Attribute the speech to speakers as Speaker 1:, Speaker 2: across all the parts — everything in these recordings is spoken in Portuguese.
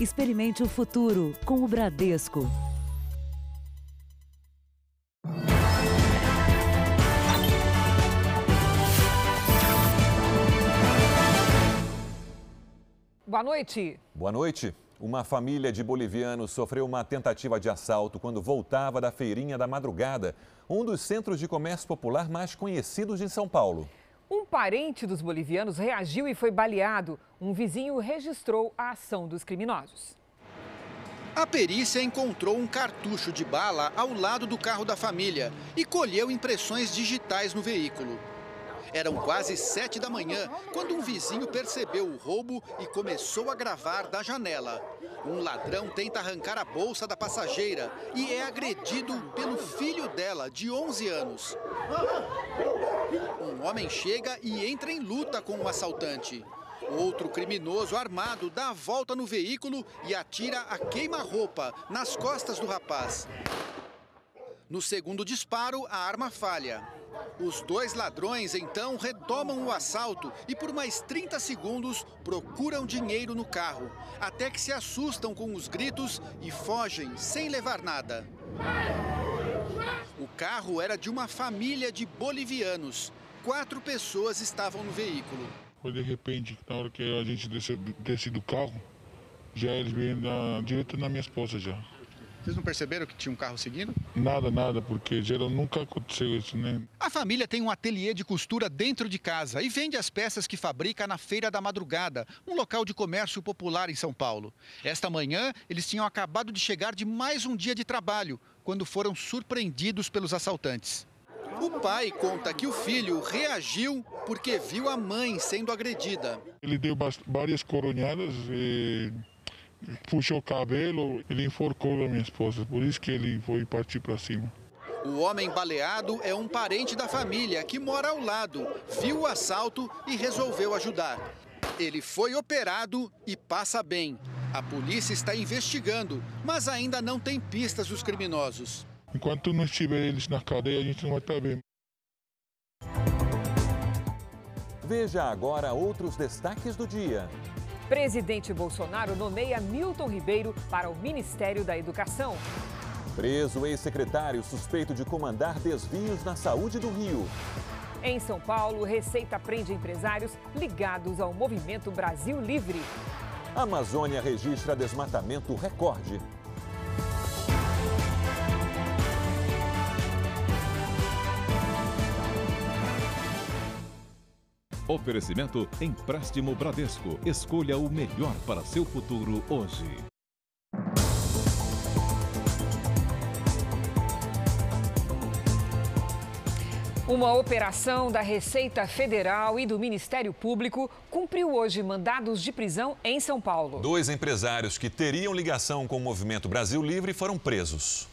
Speaker 1: Experimente o futuro com o Bradesco.
Speaker 2: Boa noite.
Speaker 3: Boa noite. Uma família de bolivianos sofreu uma tentativa de assalto quando voltava da Feirinha da Madrugada, um dos centros de comércio popular mais conhecidos de São Paulo.
Speaker 2: Um parente dos bolivianos reagiu e foi baleado. Um vizinho registrou a ação dos criminosos.
Speaker 4: A perícia encontrou um cartucho de bala ao lado do carro da família e colheu impressões digitais no veículo. Eram quase sete da manhã quando um vizinho percebeu o roubo e começou a gravar da janela. Um ladrão tenta arrancar a bolsa da passageira e é agredido pelo filho dela, de 11 anos. Um homem chega e entra em luta com o assaltante. Outro criminoso armado dá a volta no veículo e atira a queima-roupa nas costas do rapaz. No segundo disparo, a arma falha. Os dois ladrões então retomam o assalto e por mais 30 segundos procuram dinheiro no carro, até que se assustam com os gritos e fogem sem levar nada. O carro era de uma família de bolivianos. Quatro pessoas estavam no veículo.
Speaker 5: Foi de repente, na hora que a gente desceu, desce do carro, já eles vêm direto na minha esposa já.
Speaker 4: Vocês não perceberam que tinha um carro seguindo?
Speaker 5: Nada, nada, porque geral nunca aconteceu isso, né?
Speaker 4: A família tem um ateliê de costura dentro de casa e vende as peças que fabrica na Feira da Madrugada, um local de comércio popular em São Paulo. Esta manhã, eles tinham acabado de chegar de mais um dia de trabalho, quando foram surpreendidos pelos assaltantes. O pai conta que o filho reagiu porque viu a mãe sendo agredida.
Speaker 5: Ele deu várias coronhadas e puxou o cabelo, ele enforcou a minha esposa, por isso que ele foi partir para cima.
Speaker 4: O homem baleado é um parente da família que mora ao lado, viu o assalto e resolveu ajudar. Ele foi operado e passa bem. A polícia está investigando, mas ainda não tem pistas dos criminosos.
Speaker 5: Enquanto não estiver eles na cadeia, a gente não vai estar bem.
Speaker 3: Veja agora outros destaques do dia.
Speaker 2: Presidente Bolsonaro nomeia Milton Ribeiro para o Ministério da Educação.
Speaker 3: Preso ex-secretário suspeito de comandar desvios na saúde do Rio.
Speaker 2: Em São Paulo, Receita prende empresários ligados ao movimento Brasil Livre.
Speaker 3: A Amazônia registra desmatamento recorde.
Speaker 6: Oferecimento Empréstimo Bradesco. Escolha o melhor para seu futuro hoje.
Speaker 2: Uma operação da Receita Federal e do Ministério Público cumpriu hoje mandados de prisão em São Paulo.
Speaker 3: Dois empresários que teriam ligação com o Movimento Brasil Livre foram presos.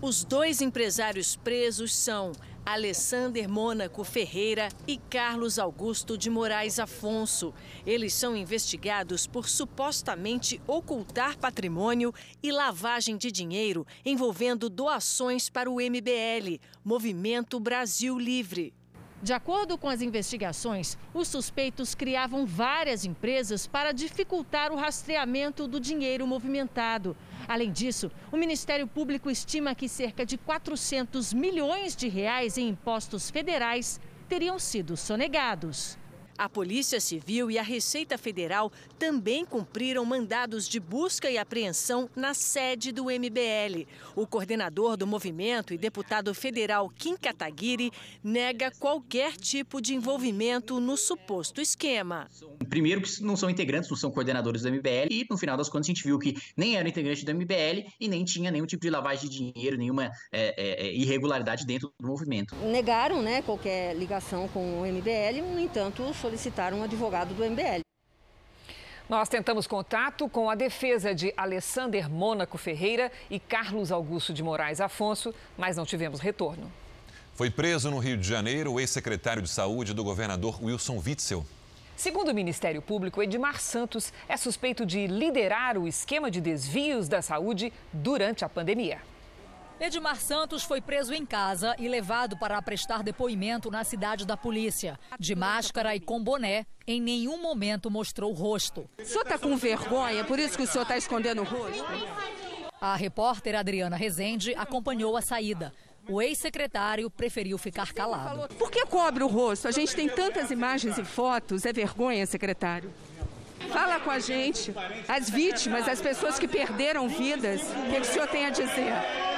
Speaker 7: Os dois empresários presos são Alessander Mônaco Ferreira e Carlos Augusto de Moraes Afonso. Eles são investigados por supostamente ocultar patrimônio e lavagem de dinheiro envolvendo doações para o MBL, Movimento Brasil Livre.
Speaker 8: De acordo com as investigações, os suspeitos criavam várias empresas para dificultar o rastreamento do dinheiro movimentado. Além disso, o Ministério Público estima que cerca de 400 milhões de reais em impostos federais teriam sido sonegados.
Speaker 7: A Polícia Civil e a Receita Federal também cumpriram mandados de busca e apreensão na sede do MBL. O coordenador do movimento e deputado federal Kim Kataguiri nega qualquer tipo de envolvimento no suposto esquema.
Speaker 9: Primeiro que não são integrantes, não são coordenadores do MBL e no final das contas a gente viu que nem eram integrantes do MBL e nem tinha nenhum tipo de lavagem de dinheiro, nenhuma é, é, é irregularidade dentro do movimento.
Speaker 10: Negaram né, qualquer ligação com o MBL, no entanto, solicitar um advogado do MBL.
Speaker 2: Nós tentamos contato com a defesa de Alessander Mônaco Ferreira e Carlos Augusto de Moraes Afonso, mas não tivemos retorno.
Speaker 3: Foi preso no Rio de Janeiro o ex-secretário de Saúde do governador Wilson Witzel.
Speaker 2: Segundo o Ministério Público, Edmar Santos é suspeito de liderar o esquema de desvios da saúde durante a pandemia.
Speaker 11: Edmar Santos foi preso em casa e levado para prestar depoimento na cidade da polícia. De máscara e com boné, em nenhum momento mostrou o rosto.
Speaker 12: O senhor está com vergonha, por isso que o senhor está escondendo o rosto?
Speaker 11: A repórter Adriana Rezende acompanhou a saída. O ex-secretário preferiu ficar calado.
Speaker 12: Por que cobre o rosto? A gente tem tantas imagens e fotos. É vergonha, secretário? Fala com a gente. As vítimas, as pessoas que perderam vidas. O que o senhor tem a dizer?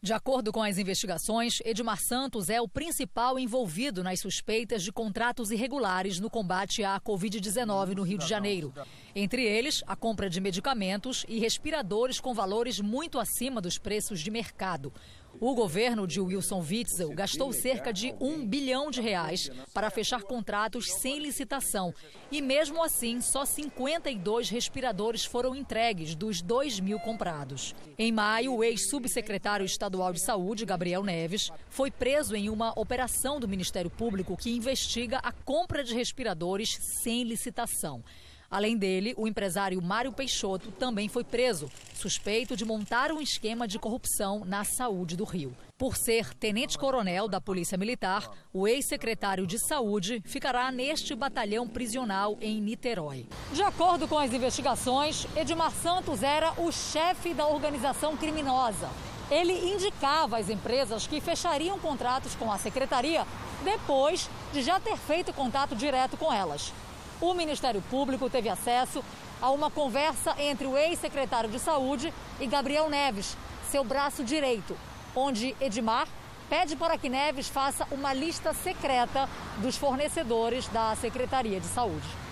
Speaker 11: De acordo com as investigações, Edmar Santos é o principal envolvido nas suspeitas de contratos irregulares no combate à Covid-19 no Rio de Janeiro. Entre eles, a compra de medicamentos e respiradores com valores muito acima dos preços de mercado. O governo de Wilson Witzel gastou cerca de um bilhão de reais para fechar contratos sem licitação. E mesmo assim, só 52 respiradores foram entregues dos 2 mil comprados. Em maio, o ex-subsecretário estadual de saúde, Gabriel Neves, foi preso em uma operação do Ministério Público que investiga a compra de respiradores sem licitação. Além dele, o empresário Mário Peixoto também foi preso, suspeito de montar um esquema de corrupção na saúde do Rio. Por ser tenente-coronel da Polícia Militar, o ex-secretário de Saúde ficará neste batalhão prisional em Niterói. De acordo com as investigações, Edmar Santos era o chefe da organização criminosa. Ele indicava às empresas que fechariam contratos com a secretaria depois de já ter feito contato direto com elas o Ministério Público teve acesso a uma conversa entre o ex-secretário de Saúde e Gabriel Neves, seu braço direito, onde Edmar pede para que Neves faça uma lista secreta dos fornecedores da Secretaria de Saúde.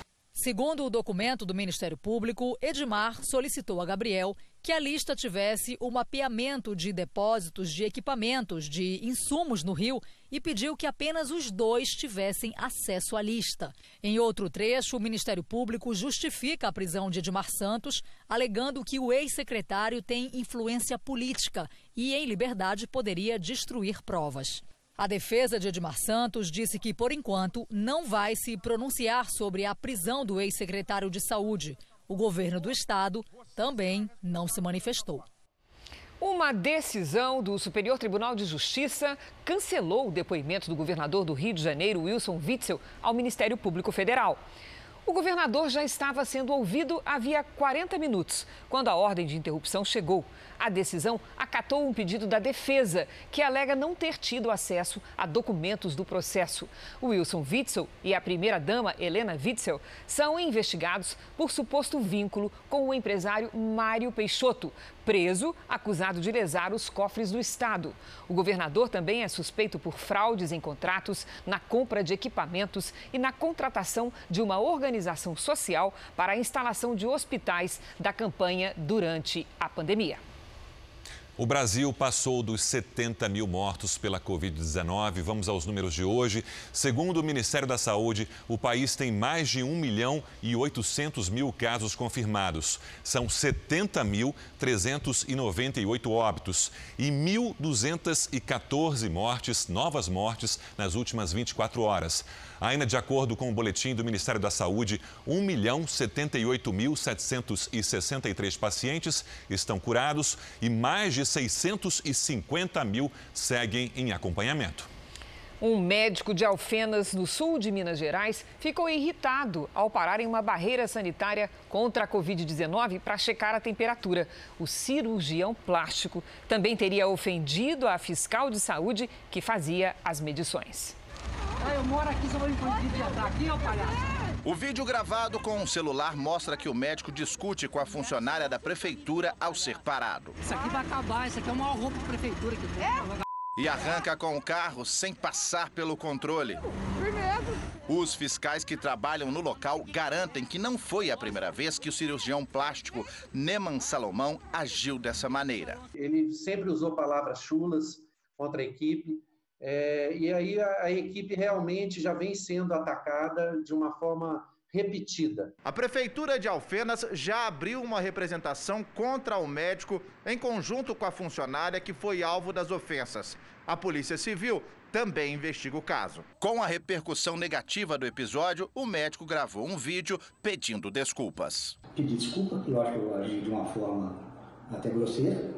Speaker 11: Segundo o documento do Ministério Público, Edmar solicitou a Gabriel que a lista tivesse o mapeamento de depósitos de equipamentos de insumos no Rio e pediu que apenas os dois tivessem acesso à lista. Em outro trecho, o Ministério Público justifica a prisão de Edmar Santos, alegando que o ex-secretário tem influência política e, em liberdade, poderia destruir provas. A defesa de Edmar Santos disse que, por enquanto, não vai se pronunciar sobre a prisão do ex-secretário de Saúde. O governo do estado também não se manifestou.
Speaker 2: Uma decisão do Superior Tribunal de Justiça cancelou o depoimento do governador do Rio de Janeiro, Wilson Witzel, ao Ministério Público Federal. O governador já estava sendo ouvido havia 40 minutos, quando a ordem de interrupção chegou. A decisão acatou um pedido da defesa, que alega não ter tido acesso a documentos do processo. Wilson Witzel e a primeira-dama Helena Witzel são investigados por suposto vínculo com o empresário Mário Peixoto, preso, acusado de lesar os cofres do Estado. O governador também é suspeito por fraudes em contratos, na compra de equipamentos e na contratação de uma organização social para a instalação de hospitais da campanha durante a pandemia.
Speaker 3: O Brasil passou dos 70 mil mortos pela Covid-19. Vamos aos números de hoje. Segundo o Ministério da Saúde, o país tem mais de 1 milhão e 800 mil casos confirmados. São 70.398 óbitos e 1.214 mortes, novas mortes, nas últimas 24 horas. Ainda de acordo com o boletim do Ministério da Saúde, 1 milhão 78.763 pacientes estão curados e mais de 650 mil seguem em acompanhamento.
Speaker 2: Um médico de Alfenas, no sul de Minas Gerais, ficou irritado ao parar em uma barreira sanitária contra a Covid-19 para checar a temperatura. O cirurgião plástico também teria ofendido a fiscal de saúde que fazia as medições.
Speaker 13: Ah, eu moro aqui, só vou me aqui, ó palhaço.
Speaker 14: O vídeo gravado com um celular mostra que o médico discute com a funcionária da prefeitura ao ser parado.
Speaker 13: Isso aqui vai acabar, isso aqui é o maior roubo da prefeitura que tem. É?
Speaker 14: E arranca com o carro sem passar pelo controle. Os fiscais que trabalham no local garantem que não foi a primeira vez que o cirurgião plástico Neman Salomão agiu dessa maneira.
Speaker 10: Ele sempre usou palavras chulas contra a equipe, é, e aí a, a equipe realmente já vem sendo atacada de uma forma repetida.
Speaker 14: A Prefeitura de Alfenas já abriu uma representação contra o médico em conjunto com a funcionária que foi alvo das ofensas. A Polícia Civil também investiga o caso. Com a repercussão negativa do episódio, o médico gravou um vídeo pedindo desculpas.
Speaker 15: Pedi desculpa, eu acho que eu agi de uma forma até grosseira.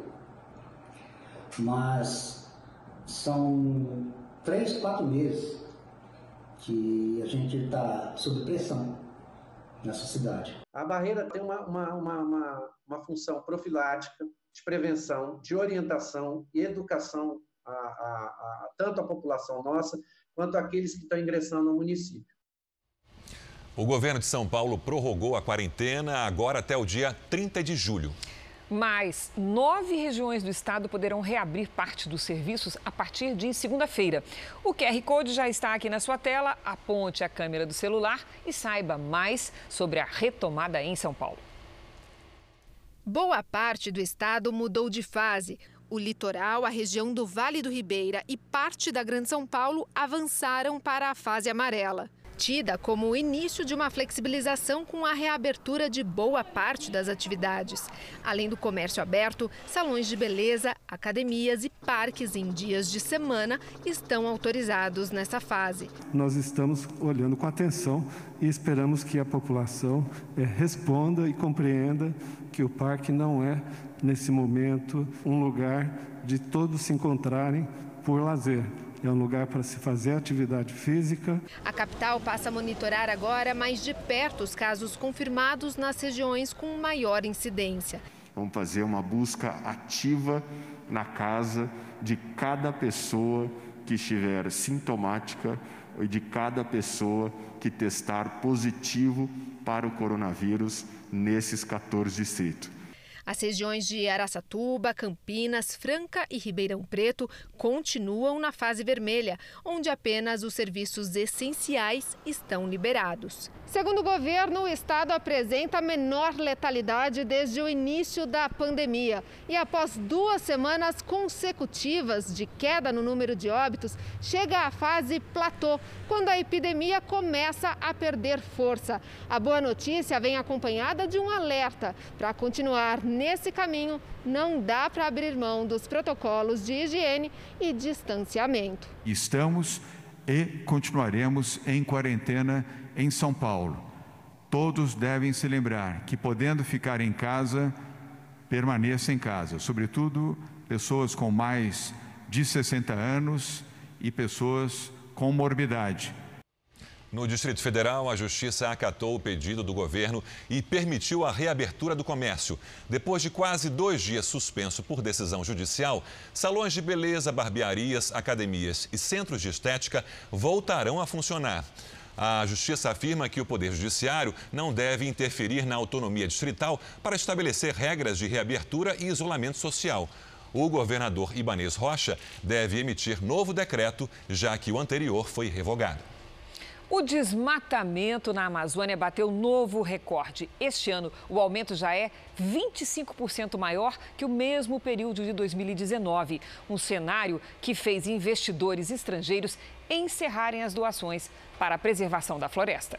Speaker 15: mas são três, quatro meses que a gente está sob pressão nessa cidade.
Speaker 10: A barreira tem uma, uma, uma, uma, uma função profilática, de prevenção, de orientação e educação a, a, a, tanto a população nossa quanto aqueles que estão ingressando no município.
Speaker 3: O governo de São Paulo prorrogou a quarentena agora até o dia 30 de julho.
Speaker 2: Mais nove regiões do estado poderão reabrir parte dos serviços a partir de segunda-feira. O QR Code já está aqui na sua tela. Aponte a câmera do celular e saiba mais sobre a retomada em São Paulo.
Speaker 16: Boa parte do estado mudou de fase. O litoral, a região do Vale do Ribeira e parte da Grande São Paulo avançaram para a fase amarela tida como o início de uma flexibilização com a reabertura de boa parte das atividades. Além do comércio aberto, salões de beleza, academias e parques em dias de semana estão autorizados nessa fase.
Speaker 17: Nós estamos olhando com atenção e esperamos que a população é, responda e compreenda que o parque não é, nesse momento, um lugar de todos se encontrarem por lazer é um lugar para se fazer atividade física.
Speaker 16: A capital passa a monitorar agora mais de perto os casos confirmados nas regiões com maior incidência.
Speaker 18: Vamos fazer uma busca ativa na casa de cada pessoa que estiver sintomática e de cada pessoa que testar positivo para o coronavírus nesses 14 distritos.
Speaker 16: As regiões de Araçatuba, Campinas, Franca e Ribeirão Preto continuam na fase vermelha, onde apenas os serviços essenciais estão liberados. Segundo o governo, o estado apresenta menor letalidade desde o início da pandemia. E após duas semanas consecutivas de queda no número de óbitos, chega à fase platô, quando a epidemia começa a perder força. A boa notícia vem acompanhada de um alerta. Para continuar nesse caminho, não dá para abrir mão dos protocolos de higiene e distanciamento.
Speaker 18: Estamos e continuaremos em quarentena em São Paulo. Todos devem se lembrar que, podendo ficar em casa, permaneça em casa, sobretudo pessoas com mais de 60 anos e pessoas com morbidade.
Speaker 3: No Distrito Federal, a Justiça acatou o pedido do governo e permitiu a reabertura do comércio. Depois de quase dois dias suspenso por decisão judicial, salões de beleza, barbearias, academias e centros de estética voltarão a funcionar. A Justiça afirma que o Poder Judiciário não deve interferir na autonomia distrital para estabelecer regras de reabertura e isolamento social. O governador Ibanês Rocha deve emitir novo decreto, já que o anterior foi revogado.
Speaker 2: O desmatamento na Amazônia bateu novo recorde. Este ano, o aumento já é 25% maior que o mesmo período de 2019. Um cenário que fez investidores estrangeiros encerrarem as doações para a preservação da floresta.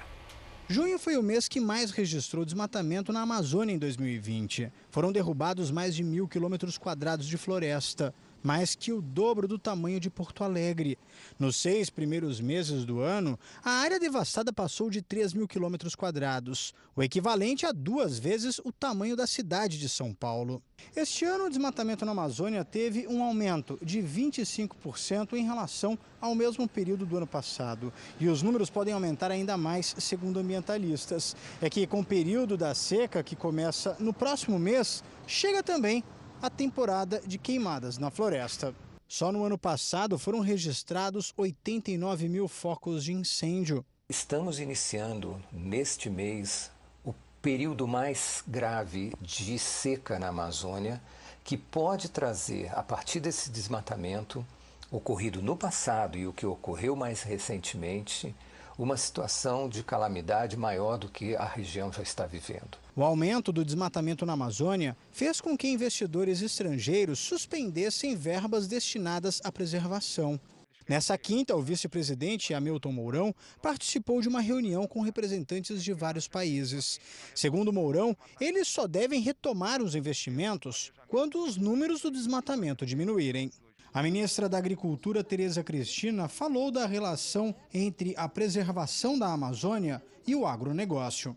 Speaker 19: Junho foi o mês que mais registrou desmatamento na Amazônia em 2020. Foram derrubados mais de mil quilômetros quadrados de floresta mais que o dobro do tamanho de Porto Alegre. Nos seis primeiros meses do ano, a área devastada passou de 3 mil quilômetros quadrados, o equivalente a duas vezes o tamanho da cidade de São Paulo. Este ano, o desmatamento na Amazônia teve um aumento de 25% em relação ao mesmo período do ano passado. E os números podem aumentar ainda mais, segundo ambientalistas. É que, com o período da seca, que começa no próximo mês, chega também a temporada de queimadas na floresta. Só no ano passado foram registrados 89 mil focos de incêndio.
Speaker 20: Estamos iniciando neste mês o período mais grave de seca na Amazônia, que pode trazer, a partir desse desmatamento ocorrido no passado e o que ocorreu mais recentemente, uma situação de calamidade maior do que a região já está vivendo.
Speaker 19: O aumento do desmatamento na Amazônia fez com que investidores estrangeiros suspendessem verbas destinadas à preservação. Nessa quinta, o vice-presidente Hamilton Mourão participou de uma reunião com representantes de vários países. Segundo Mourão, eles só devem retomar os investimentos quando os números do desmatamento diminuírem. A ministra da Agricultura, Tereza Cristina, falou da relação entre a preservação da Amazônia e o agronegócio.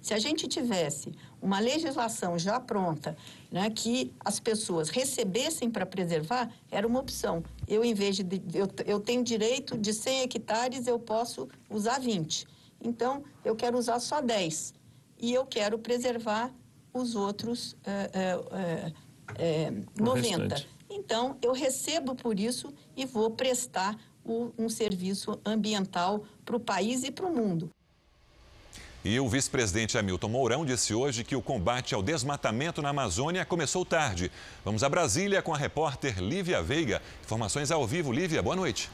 Speaker 21: Se a gente tivesse uma legislação já pronta, né, que as pessoas recebessem para preservar, era uma opção. Eu, em vez de. Eu, eu tenho direito de 100 hectares, eu posso usar 20. Então, eu quero usar só 10. E eu quero preservar os outros é, é, é, 90. Então, eu recebo por isso e vou prestar o, um serviço ambiental para o país e para o mundo.
Speaker 3: E o vice-presidente Hamilton Mourão disse hoje que o combate ao desmatamento na Amazônia começou tarde. Vamos a Brasília com a repórter Lívia Veiga. Informações ao vivo. Lívia, boa noite.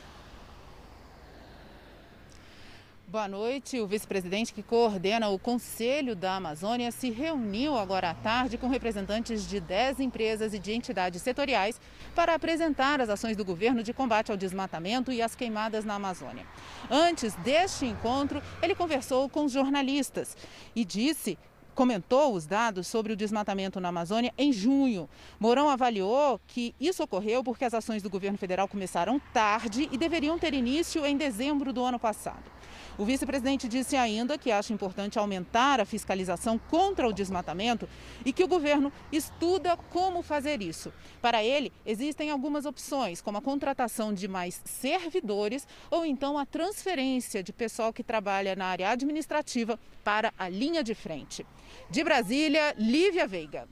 Speaker 22: Boa noite. O vice-presidente que coordena o Conselho da Amazônia se reuniu agora à tarde com representantes de 10 empresas e de entidades setoriais para apresentar as ações do governo de combate ao desmatamento e às queimadas na Amazônia. Antes deste encontro, ele conversou com os jornalistas e disse comentou os dados sobre o desmatamento na Amazônia em junho. Mourão avaliou que isso ocorreu porque as ações do governo federal começaram tarde e deveriam ter início em dezembro do ano passado. O vice-presidente disse ainda que acha importante aumentar a fiscalização contra o desmatamento e que o governo estuda como fazer isso. Para ele, existem algumas opções, como a contratação de mais servidores ou então a transferência de pessoal que trabalha na área administrativa para a linha de frente. De Brasília, Lívia Veiga.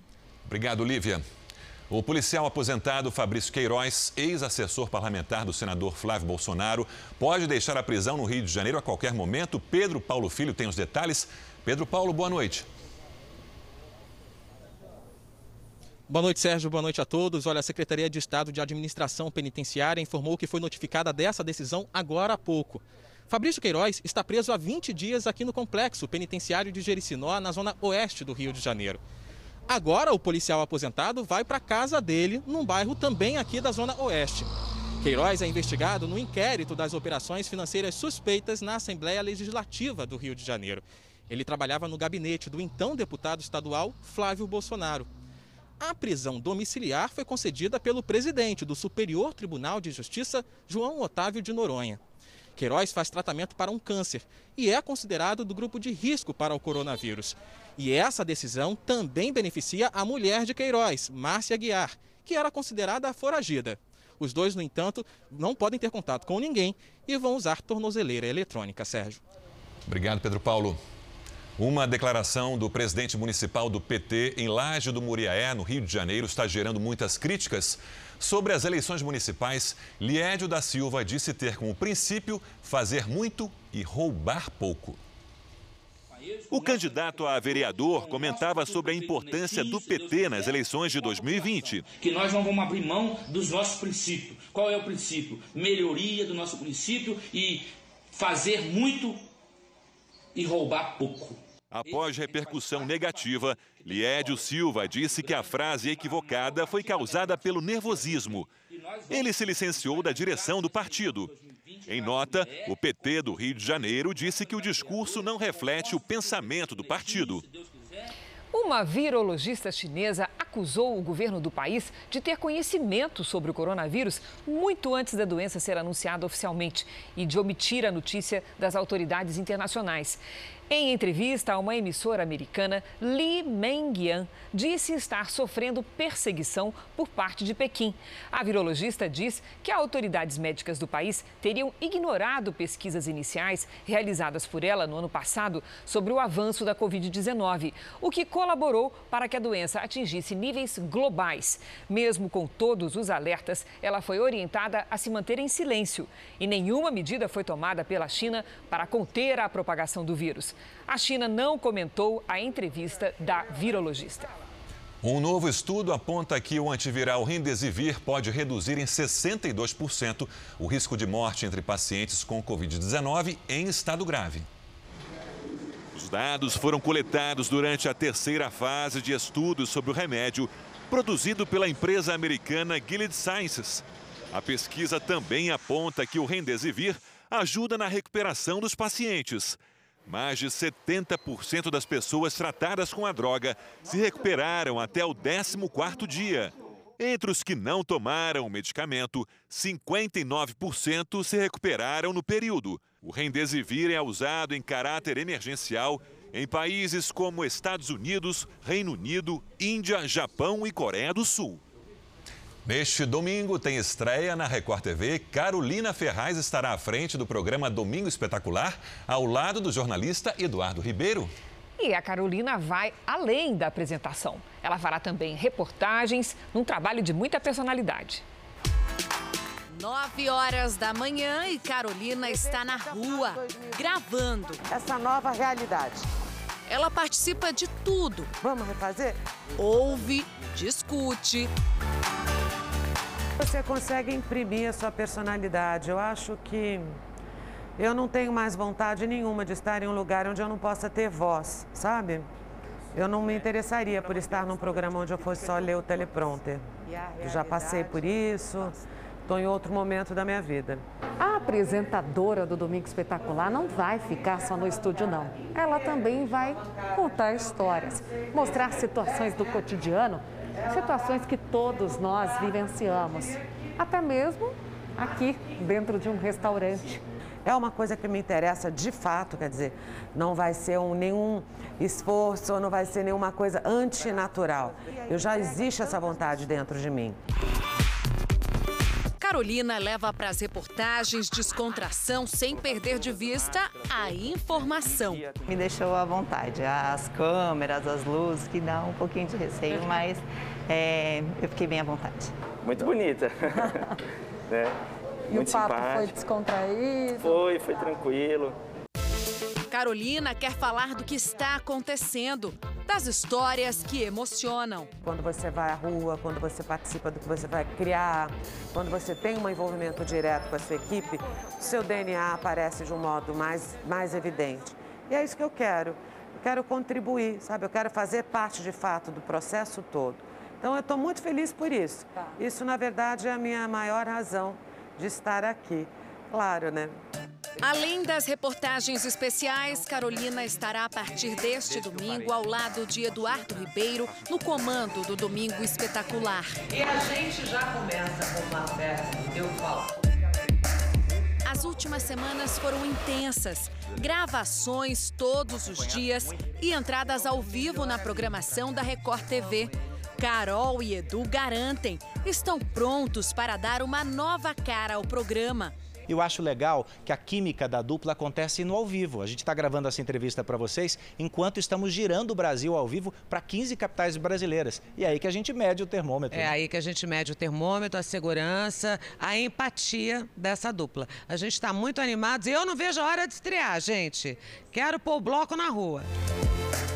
Speaker 3: Obrigado, Lívia. O policial aposentado Fabrício Queiroz, ex-assessor parlamentar do senador Flávio Bolsonaro, pode deixar a prisão no Rio de Janeiro a qualquer momento. Pedro Paulo Filho tem os detalhes. Pedro Paulo, boa noite.
Speaker 23: Boa noite, Sérgio. Boa noite a todos. Olha, a Secretaria de Estado de Administração Penitenciária informou que foi notificada dessa decisão agora há pouco. Fabrício Queiroz está preso há 20 dias aqui no complexo penitenciário de Jericinó, na zona oeste do Rio de Janeiro. Agora o policial aposentado vai para a casa dele, num bairro também aqui da Zona Oeste. Queiroz é investigado no inquérito das operações financeiras suspeitas na Assembleia Legislativa do Rio de Janeiro. Ele trabalhava no gabinete do então deputado estadual Flávio Bolsonaro. A prisão domiciliar foi concedida pelo presidente do Superior Tribunal de Justiça, João Otávio de Noronha. Queiroz faz tratamento para um câncer e é considerado do grupo de risco para o coronavírus. E essa decisão também beneficia a mulher de Queiroz, Márcia Guiar, que era considerada foragida. Os dois, no entanto, não podem ter contato com ninguém e vão usar tornozeleira eletrônica, Sérgio.
Speaker 3: Obrigado, Pedro Paulo. Uma declaração do presidente municipal do PT em Laje do Muriaé, no Rio de Janeiro, está gerando muitas críticas. Sobre as eleições municipais, Liédio da Silva disse ter como princípio fazer muito e roubar pouco.
Speaker 24: O candidato a vereador comentava sobre a importância do PT nas eleições de 2020.
Speaker 25: Que nós não vamos abrir mão dos nossos princípios. Qual é o princípio? Melhoria do nosso município e fazer muito e roubar pouco.
Speaker 24: Após repercussão negativa, Liédio Silva disse que a frase equivocada foi causada pelo nervosismo. Ele se licenciou da direção do partido. Em nota, o PT do Rio de Janeiro disse que o discurso não reflete o pensamento do partido.
Speaker 2: Uma virologista chinesa acusou o governo do país de ter conhecimento sobre o coronavírus muito antes da doença ser anunciada oficialmente e de omitir a notícia das autoridades internacionais. Em entrevista a uma emissora americana, Li Mengyan disse estar sofrendo perseguição por parte de Pequim. A virologista diz que autoridades médicas do país teriam ignorado pesquisas iniciais realizadas por ela no ano passado sobre o avanço da Covid-19, o que colaborou para que a doença atingisse níveis globais. Mesmo com todos os alertas, ela foi orientada a se manter em silêncio e nenhuma medida foi tomada pela China para conter a propagação do vírus. A China não comentou a entrevista da virologista.
Speaker 3: Um novo estudo aponta que o antiviral Remdesivir pode reduzir em 62% o risco de morte entre pacientes com Covid-19 em estado grave.
Speaker 24: Os dados foram coletados durante a terceira fase de estudos sobre o remédio, produzido pela empresa americana Gilead Sciences. A pesquisa também aponta que o Remdesivir ajuda na recuperação dos pacientes. Mais de 70% das pessoas tratadas com a droga se recuperaram até o 14º dia. Entre os que não tomaram o medicamento, 59% se recuperaram no período. O Remdesivir é usado em caráter emergencial em países como Estados Unidos, Reino Unido, Índia, Japão e Coreia do Sul.
Speaker 3: Neste domingo tem estreia na Record TV. Carolina Ferraz estará à frente do programa Domingo Espetacular, ao lado do jornalista Eduardo Ribeiro.
Speaker 2: E a Carolina vai além da apresentação. Ela fará também reportagens num trabalho de muita personalidade.
Speaker 7: Nove horas da manhã e Carolina está na rua, gravando.
Speaker 26: Essa nova realidade.
Speaker 7: Ela participa de tudo.
Speaker 26: Vamos refazer?
Speaker 7: Ouve, discute.
Speaker 26: Você consegue imprimir a sua personalidade. Eu acho que eu não tenho mais vontade nenhuma de estar em um lugar onde eu não possa ter voz, sabe? Eu não me interessaria por estar num programa onde eu fosse só ler o teleprompter. Eu já passei por isso, estou em outro momento da minha vida.
Speaker 1: A apresentadora do Domingo Espetacular não vai ficar só no estúdio, não. Ela também vai contar histórias, mostrar situações do cotidiano, situações que todos nós vivenciamos, até mesmo aqui dentro de um restaurante.
Speaker 26: É uma coisa que me interessa de fato, quer dizer, não vai ser um, nenhum esforço, não vai ser nenhuma coisa antinatural. Eu já existe essa vontade dentro de mim.
Speaker 7: Carolina leva para as reportagens descontração sem perder de vista a informação.
Speaker 27: Me deixou à vontade. As câmeras, as luzes, que dá um pouquinho de receio, mas é, eu fiquei bem à vontade.
Speaker 28: Muito bonita. né?
Speaker 1: E
Speaker 28: Muito
Speaker 1: o papo
Speaker 28: simpática.
Speaker 1: foi descontraído?
Speaker 28: Foi, foi tranquilo.
Speaker 7: Carolina quer falar do que está acontecendo, das histórias que emocionam.
Speaker 26: Quando você vai à rua, quando você participa do que você vai criar, quando você tem um envolvimento direto com a sua equipe, o seu DNA aparece de um modo mais, mais evidente. E é isso que eu quero. Eu quero contribuir, sabe? Eu quero fazer parte de fato do processo todo. Então eu estou muito feliz por isso. Isso, na verdade, é a minha maior razão de estar aqui. Claro, né?
Speaker 7: Além das reportagens especiais, Carolina estará a partir deste domingo ao lado de Eduardo Ribeiro no comando do Domingo Espetacular.
Speaker 26: E a gente já começa com uma festa, eu falo.
Speaker 7: As últimas semanas foram intensas. Gravações todos os dias e entradas ao vivo na programação da Record TV. Carol e Edu garantem, estão prontos para dar uma nova cara ao programa.
Speaker 29: Eu acho legal que a química da dupla acontece no ao vivo. A gente está gravando essa entrevista para vocês enquanto estamos girando o Brasil ao vivo para 15 capitais brasileiras. E é aí que a gente mede o termômetro.
Speaker 26: É aí que a gente mede o termômetro, a segurança, a empatia dessa dupla. A gente está muito animados e eu não vejo a hora de estrear, gente. Quero pôr o bloco na rua.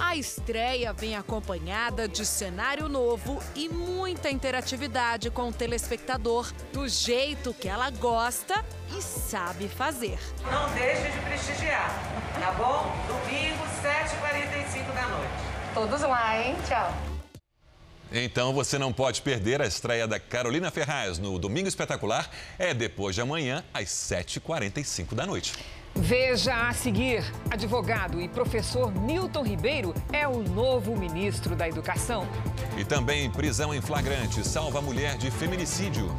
Speaker 7: A estreia vem acompanhada de cenário novo e muita interatividade com o telespectador, do jeito que ela gosta e sabe fazer.
Speaker 26: Não deixe de prestigiar, tá bom? Domingo, 7h45 da noite.
Speaker 1: Todos lá, hein? Tchau.
Speaker 3: Então você não pode perder a estreia da Carolina Ferraz no Domingo Espetacular. É depois de amanhã, às 7h45 da noite.
Speaker 2: Veja a seguir: advogado e professor Milton Ribeiro é o novo ministro da Educação.
Speaker 3: E também prisão em flagrante salva a mulher de feminicídio.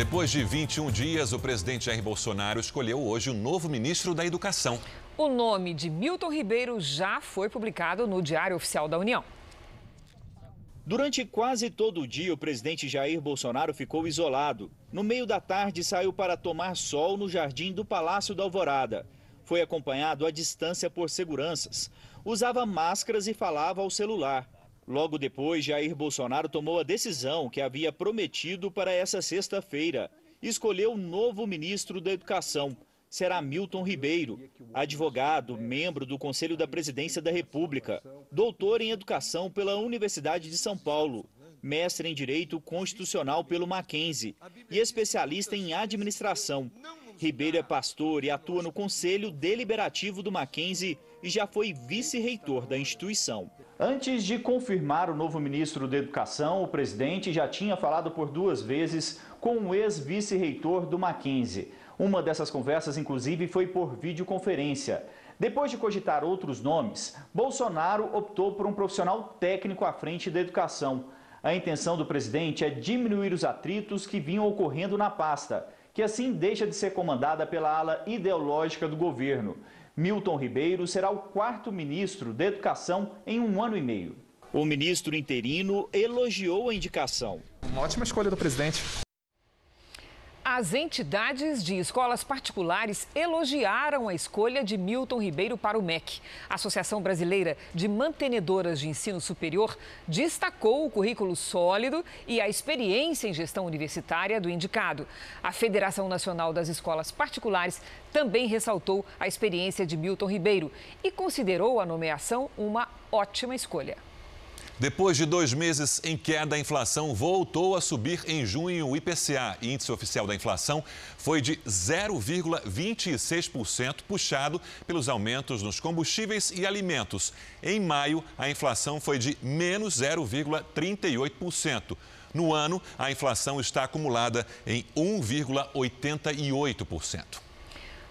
Speaker 3: Depois de 21 dias, o presidente Jair Bolsonaro escolheu hoje o novo ministro da Educação.
Speaker 2: O nome de Milton Ribeiro já foi publicado no Diário Oficial da União.
Speaker 30: Durante quase todo o dia, o presidente Jair Bolsonaro ficou isolado. No meio da tarde, saiu para tomar sol no jardim do Palácio da Alvorada. Foi acompanhado à distância por seguranças. Usava máscaras e falava ao celular. Logo depois, Jair Bolsonaro tomou a decisão que havia prometido para essa sexta-feira. Escolheu o novo ministro da Educação. Será Milton Ribeiro, advogado, membro do Conselho da Presidência da República, doutor em Educação pela Universidade de São Paulo, mestre em Direito Constitucional pelo Mackenzie e especialista em administração. Ribeiro é pastor e atua no Conselho Deliberativo do Mackenzie e já foi vice-reitor da instituição. Antes de confirmar o novo ministro da Educação, o presidente já tinha falado por duas vezes com o ex-vice-reitor do Mackenzie. Uma dessas conversas, inclusive, foi por videoconferência. Depois de cogitar outros nomes, Bolsonaro optou por um profissional técnico à frente da educação. A intenção do presidente é diminuir os atritos que vinham ocorrendo na pasta, que assim deixa de ser comandada pela ala ideológica do governo. Milton Ribeiro será o quarto ministro da Educação em um ano e meio. O ministro interino elogiou a indicação.
Speaker 31: Uma ótima escolha do presidente.
Speaker 2: As entidades de escolas particulares elogiaram a escolha de Milton Ribeiro para o MEC. A Associação Brasileira de Mantenedoras de Ensino Superior destacou o currículo sólido e a experiência em gestão universitária do indicado. A Federação Nacional das Escolas Particulares também ressaltou a experiência de Milton Ribeiro e considerou a nomeação uma ótima escolha.
Speaker 3: Depois de dois meses em queda, a inflação voltou a subir em junho. O IPCA, índice oficial da inflação, foi de 0,26%, puxado pelos aumentos nos combustíveis e alimentos. Em maio, a inflação foi de menos 0,38%. No ano, a inflação está acumulada em 1,88%.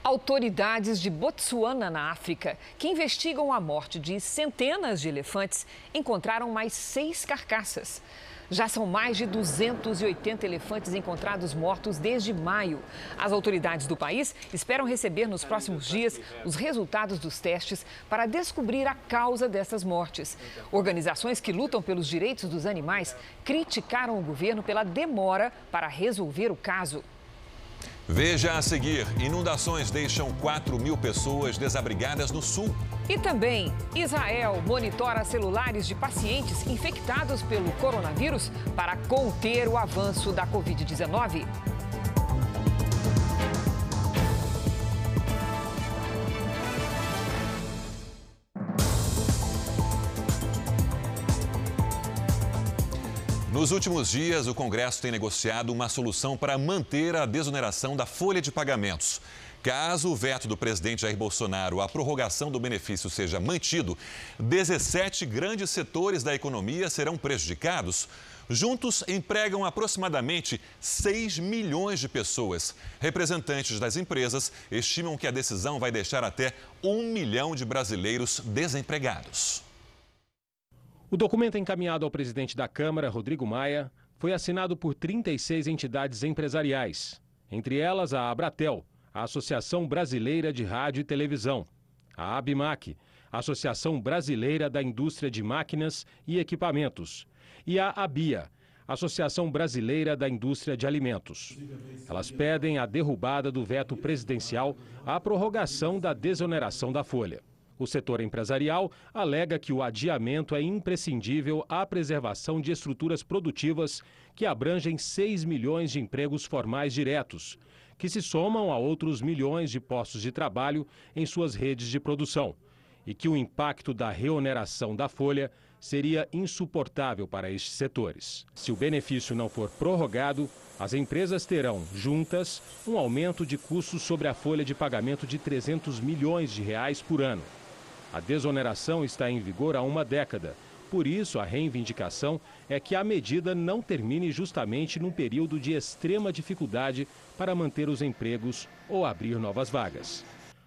Speaker 2: Autoridades de Botsuana, na África, que investigam a morte de centenas de elefantes, encontraram mais seis carcaças. Já são mais de 280 elefantes encontrados mortos desde maio. As autoridades do país esperam receber nos próximos dias os resultados dos testes para descobrir a causa dessas mortes. Organizações que lutam pelos direitos dos animais criticaram o governo pela demora para resolver o caso.
Speaker 3: Veja a seguir: inundações deixam 4 mil pessoas desabrigadas no sul.
Speaker 2: E também, Israel monitora celulares de pacientes infectados pelo coronavírus para conter o avanço da Covid-19.
Speaker 3: Nos últimos dias, o Congresso tem negociado uma solução para manter a desoneração da folha de pagamentos. Caso o veto do presidente Jair Bolsonaro à prorrogação do benefício seja mantido, 17 grandes setores da economia serão prejudicados. Juntos, empregam aproximadamente 6 milhões de pessoas. Representantes das empresas estimam que a decisão vai deixar até 1 milhão de brasileiros desempregados.
Speaker 32: O documento encaminhado ao presidente da Câmara, Rodrigo Maia, foi assinado por 36 entidades empresariais, entre elas a Abratel, a Associação Brasileira de Rádio e Televisão, a ABMAC, Associação Brasileira da Indústria de Máquinas e Equipamentos, e a ABIA, Associação Brasileira da Indústria de Alimentos. Elas pedem a derrubada do veto presidencial à prorrogação da desoneração da folha. O setor empresarial alega que o adiamento é imprescindível à preservação de estruturas produtivas que abrangem 6 milhões de empregos formais diretos, que se somam a outros milhões de postos de trabalho em suas redes de produção, e que o impacto da reoneração da folha seria insuportável para estes setores. Se o benefício não for prorrogado, as empresas terão, juntas, um aumento de custos sobre a folha de pagamento de 300 milhões de reais por ano. A desoneração está em vigor há uma década. Por isso, a reivindicação é que a medida não termine justamente num período de extrema dificuldade para manter os empregos ou abrir novas vagas.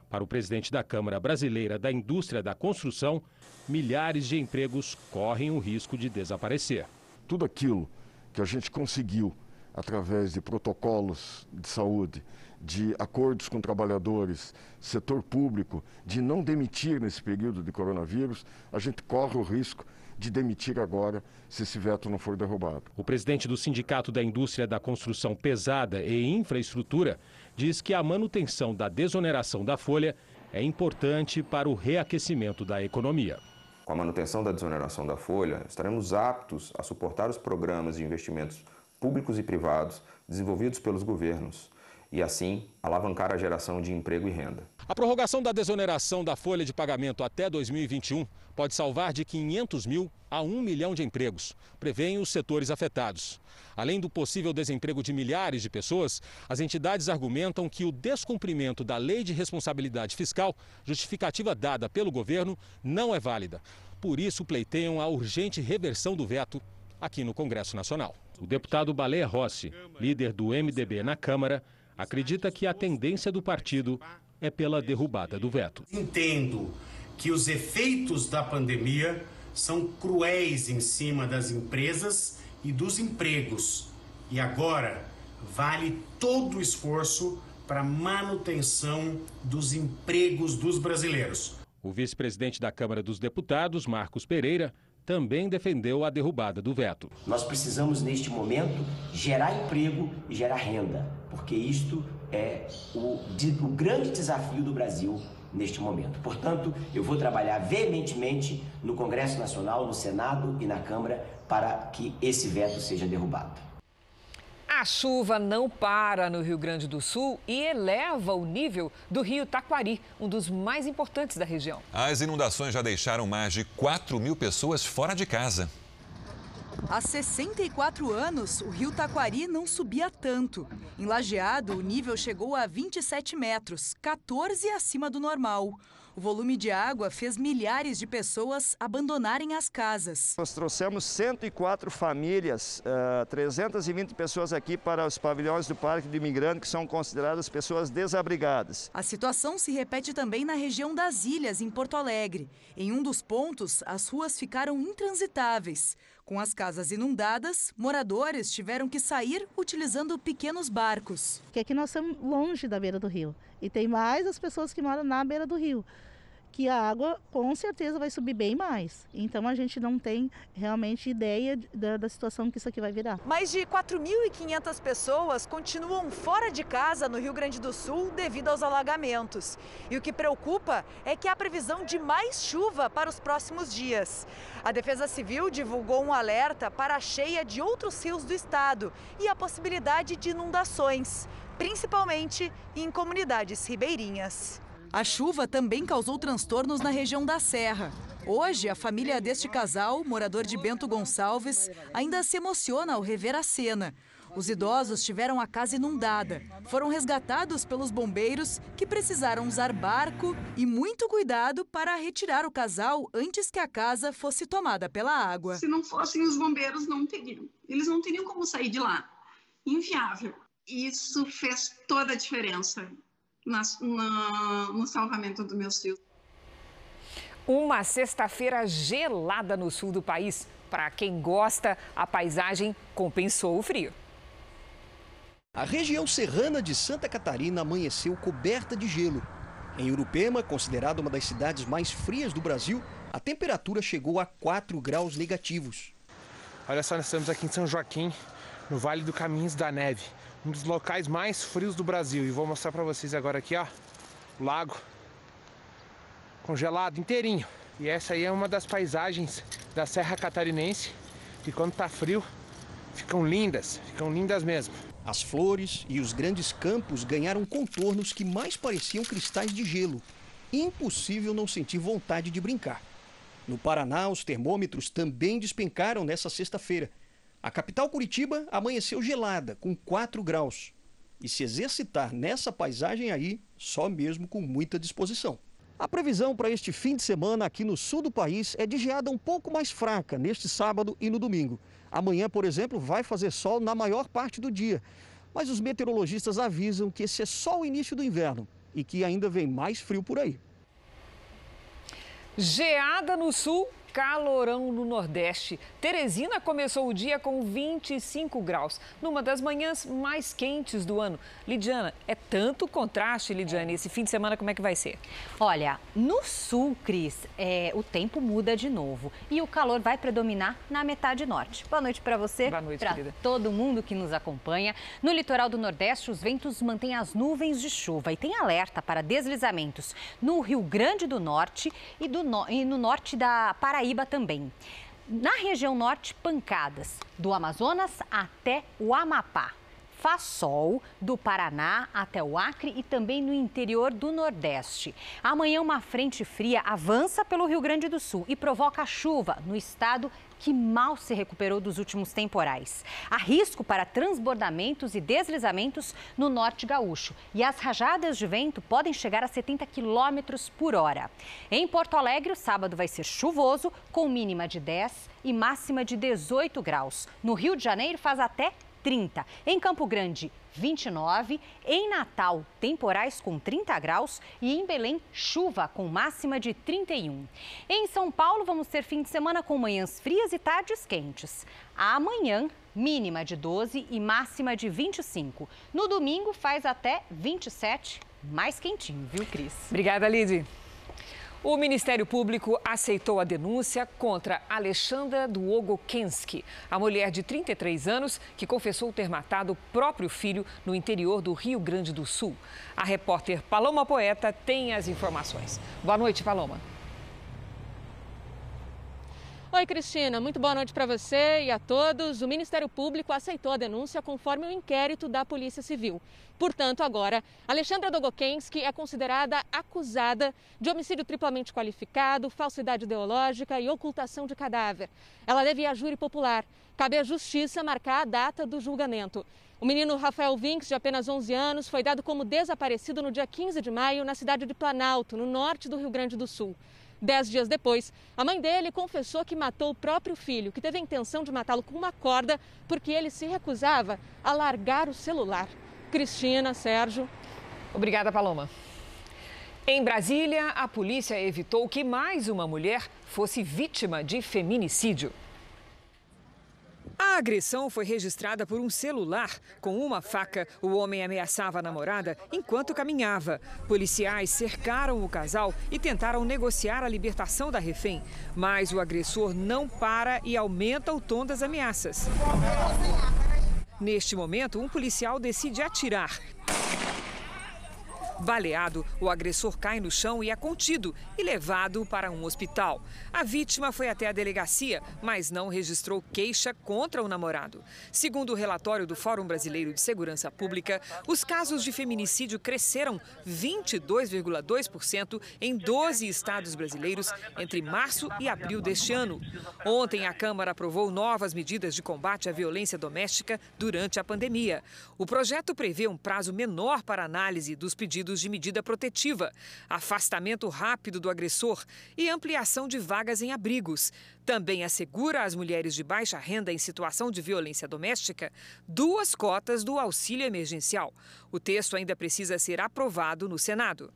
Speaker 32: Para o presidente da Câmara Brasileira da Indústria da Construção, milhares de empregos correm o risco de desaparecer.
Speaker 33: Tudo aquilo que a gente conseguiu através de protocolos de saúde, de acordos com trabalhadores, setor público, de não demitir nesse período de coronavírus, a gente corre o risco de demitir agora se esse veto não for derrubado.
Speaker 32: O presidente do Sindicato da Indústria da Construção Pesada e Infraestrutura diz que a manutenção da desoneração da folha é importante para o reaquecimento da economia.
Speaker 34: Com a manutenção da desoneração da folha, estaremos aptos a suportar os programas de investimentos públicos e privados desenvolvidos pelos governos e, assim, alavancar a geração de emprego e renda.
Speaker 32: A prorrogação da desoneração da folha de pagamento até 2021 pode salvar de 500 mil a 1 milhão de empregos, prevêem os setores afetados. Além do possível desemprego de milhares de pessoas, as entidades argumentam que o descumprimento da lei de responsabilidade fiscal, justificativa dada pelo governo, não é válida. Por isso, pleiteiam a urgente reversão do veto aqui no Congresso Nacional. O deputado Baleia Rossi, líder do MDB na Câmara, acredita que a tendência do partido é pela derrubada do veto.
Speaker 35: Entendo que os efeitos da pandemia são cruéis em cima das empresas e dos empregos. E agora vale todo o esforço para manutenção dos empregos dos brasileiros.
Speaker 32: O vice-presidente da Câmara dos Deputados, Marcos Pereira, também defendeu a derrubada do veto.
Speaker 31: Nós precisamos, neste momento, gerar emprego e gerar renda, porque isto é o, o grande desafio do Brasil neste momento. Portanto, eu vou trabalhar veementemente no Congresso Nacional, no Senado e na Câmara para que esse veto seja derrubado.
Speaker 2: A chuva não para no Rio Grande do Sul e eleva o nível do rio Taquari, um dos mais importantes da região.
Speaker 3: As inundações já deixaram mais de 4 mil pessoas fora de casa.
Speaker 36: Há 64 anos, o rio Taquari não subia tanto. Em Lajeado, o nível chegou a 27 metros, 14 acima do normal. O volume de água fez milhares de pessoas abandonarem as casas.
Speaker 37: Nós trouxemos 104 famílias, uh, eh, 320 pessoas aqui para os pavilhões do Parque do Imigrante, que são consideradas pessoas desabrigadas.
Speaker 36: A situação se repete também na região das ilhas, em Porto Alegre. Em um dos pontos, as ruas ficaram intransitáveis. Com as casas inundadas, moradores tiveram que sair utilizando pequenos barcos.
Speaker 38: Porque aqui nós estamos longe da beira do rio e tem mais as pessoas que moram na beira do rio que a água com certeza vai subir bem mais. Então a gente não tem realmente ideia da, da situação que isso aqui vai virar.
Speaker 36: Mais de 4.500 pessoas continuam fora de casa no Rio Grande do Sul devido aos alagamentos. E o que preocupa é que há previsão de mais chuva para os próximos dias. A Defesa Civil divulgou um alerta para a cheia de outros rios do estado e a possibilidade de inundações, principalmente em comunidades ribeirinhas. A chuva também causou transtornos na região da Serra. Hoje, a família deste casal, morador de Bento Gonçalves, ainda se emociona ao rever a cena. Os idosos tiveram a casa inundada. Foram resgatados pelos bombeiros, que precisaram usar barco e muito cuidado para retirar o casal antes que a casa fosse tomada pela água.
Speaker 39: Se não fossem os bombeiros, não teriam. Eles não teriam como sair de lá. Inviável. Isso fez toda a diferença na, na, no salvamento dos meus filhos.
Speaker 2: Uma sexta-feira gelada no sul do país. Para quem gosta, a paisagem compensou o frio.
Speaker 6: A região serrana de Santa Catarina amanheceu coberta de gelo. Em Urupema, considerada uma das cidades mais frias do Brasil, a temperatura chegou a 4 graus negativos.
Speaker 40: Olha só, nós estamos aqui em São Joaquim, no Vale do Caminhos da Neve um dos locais mais frios do Brasil. E vou mostrar para vocês agora aqui, ó, o lago congelado inteirinho. E essa aí é uma das paisagens da Serra Catarinense, que quando tá frio, ficam lindas, ficam lindas mesmo.
Speaker 6: As flores e os grandes campos ganharam contornos que mais pareciam cristais de gelo. Impossível não sentir vontade de brincar. No Paraná, os termômetros também despencaram nessa sexta-feira. A capital Curitiba amanheceu gelada, com 4 graus. E se exercitar nessa paisagem aí, só mesmo com muita disposição. A previsão para este fim de semana aqui no sul do país é de geada um pouco mais fraca neste sábado e no domingo. Amanhã, por exemplo, vai fazer sol na maior parte do dia. Mas os meteorologistas avisam que esse é só o início do inverno e que ainda vem mais frio por aí.
Speaker 2: Geada no sul calorão no Nordeste. Teresina começou o dia com 25 graus, numa das manhãs mais quentes do ano. Lidiana, é tanto contraste, Lidiane, esse fim de semana como é que vai ser?
Speaker 41: Olha, no sul, Cris, é, o tempo muda de novo e o calor vai predominar na metade norte. Boa noite para você, para todo mundo que nos acompanha. No litoral do Nordeste, os ventos mantêm as nuvens de chuva e tem alerta para deslizamentos no Rio Grande do Norte e, do no... e no norte da Paraíba Paraíba também. Na região norte, pancadas, do Amazonas até o Amapá. Faz sol do Paraná até o Acre e também no interior do Nordeste. Amanhã, uma frente fria avança pelo Rio Grande do Sul e provoca chuva no estado que mal se recuperou dos últimos temporais. Há risco para transbordamentos e deslizamentos no norte gaúcho e as rajadas de vento podem chegar a 70 quilômetros por hora. Em Porto Alegre, o sábado vai ser chuvoso, com mínima de 10 e máxima de 18 graus. No Rio de Janeiro, faz até 30. Em Campo Grande, 29. Em Natal, temporais com 30 graus. E em Belém, chuva com máxima de 31. Em São Paulo, vamos ter fim de semana com manhãs frias e tardes quentes. Amanhã, mínima de 12 e máxima de 25. No domingo, faz até 27, mais quentinho, viu, Cris?
Speaker 2: Obrigada, Lidy. O Ministério Público aceitou a denúncia contra Alexandra Długokensky, a mulher de 33 anos que confessou ter matado o próprio filho no interior do Rio Grande do Sul. A repórter Paloma Poeta tem as informações. Boa noite, Paloma.
Speaker 42: Oi, Cristina. Muito boa noite para você e a todos. O Ministério Público aceitou a denúncia conforme o inquérito da Polícia Civil. Portanto, agora, Alexandra Dogokensky é considerada acusada de homicídio triplamente qualificado, falsidade ideológica e ocultação de cadáver. Ela deve ir à júri popular. Cabe à Justiça marcar a data do julgamento. O menino Rafael Vinks, de apenas 11 anos, foi dado como desaparecido no dia 15 de maio na cidade de Planalto, no norte do Rio Grande do Sul. Dez dias depois, a mãe dele confessou que matou o próprio filho, que teve a intenção de matá-lo com uma corda porque ele se recusava a largar o celular. Cristina, Sérgio.
Speaker 2: Obrigada, Paloma. Em Brasília, a polícia evitou que mais uma mulher fosse vítima de feminicídio. A agressão foi registrada por um celular. Com uma faca, o homem ameaçava a namorada enquanto caminhava. Policiais cercaram o casal e tentaram negociar a libertação da refém. Mas o agressor não para e aumenta o tom das ameaças. Neste momento, um policial decide atirar. Baleado, o agressor cai no chão e é contido e levado para um hospital. A vítima foi até a delegacia, mas não registrou queixa contra o namorado. Segundo o relatório do Fórum Brasileiro de Segurança Pública, os casos de feminicídio cresceram 22,2% em 12 estados brasileiros entre março e abril deste ano. Ontem, a Câmara aprovou novas medidas de combate à violência doméstica durante a pandemia. O projeto prevê um prazo menor para análise dos pedidos pedidos de medida protetiva, afastamento rápido do agressor e ampliação de vagas em abrigos. Também assegura às mulheres de baixa renda em situação de violência doméstica duas cotas do auxílio emergencial. O texto ainda precisa ser aprovado no Senado.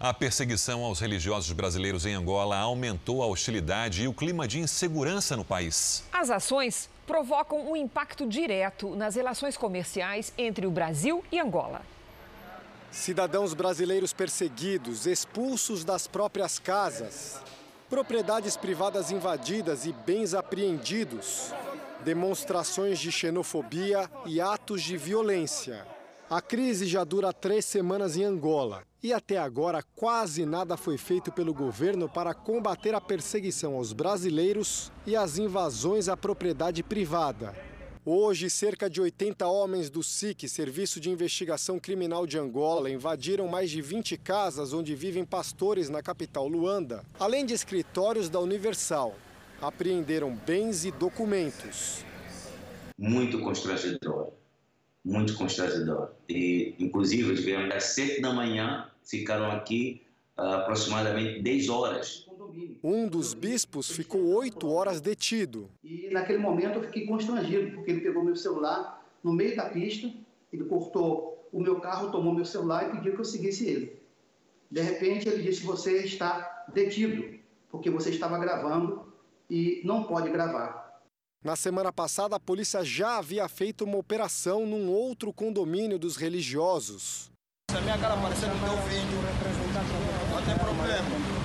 Speaker 3: A perseguição aos religiosos brasileiros em Angola aumentou a hostilidade e o clima de insegurança no país.
Speaker 2: As ações provocam um impacto direto nas relações comerciais entre o Brasil e Angola.
Speaker 43: Cidadãos brasileiros perseguidos, expulsos das próprias casas, propriedades privadas invadidas e bens apreendidos, demonstrações de xenofobia e atos de violência. A crise já dura três semanas em Angola e até agora quase nada foi feito pelo governo para combater a perseguição aos brasileiros e as invasões à propriedade privada. Hoje, cerca de 80 homens do SIC, Serviço de Investigação Criminal de Angola, invadiram mais de 20 casas onde vivem pastores na capital Luanda, além de escritórios da Universal. Apreenderam bens e documentos.
Speaker 44: Muito constrangedor, muito constrangedor. E, inclusive, vieram às 7 da manhã, ficaram aqui uh, aproximadamente 10 horas
Speaker 43: um dos bispos ficou oito horas detido.
Speaker 45: E naquele momento eu fiquei constrangido, porque ele pegou meu celular no meio da pista, ele cortou o meu carro, tomou meu celular e pediu que eu seguisse ele. De repente ele disse: Você está detido, porque você estava gravando e não pode gravar.
Speaker 43: Na semana passada, a polícia já havia feito uma operação num outro condomínio dos religiosos.
Speaker 46: Se a minha cara aparecer no teu vídeo, não tem problema.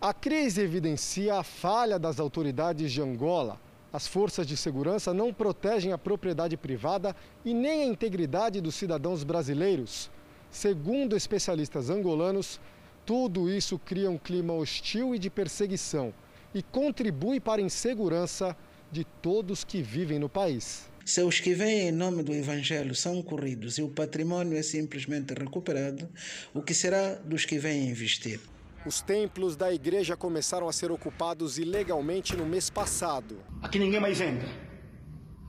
Speaker 43: A crise evidencia a falha das autoridades de Angola. As forças de segurança não protegem a propriedade privada e nem a integridade dos cidadãos brasileiros. Segundo especialistas angolanos, tudo isso cria um clima hostil e de perseguição e contribui para a insegurança de todos que vivem no país.
Speaker 47: Se os que vêm em nome do Evangelho são corridos e o patrimônio é simplesmente recuperado, o que será dos que vêm investir?
Speaker 43: Os templos da igreja começaram a ser ocupados ilegalmente no mês passado.
Speaker 45: Aqui ninguém mais entra.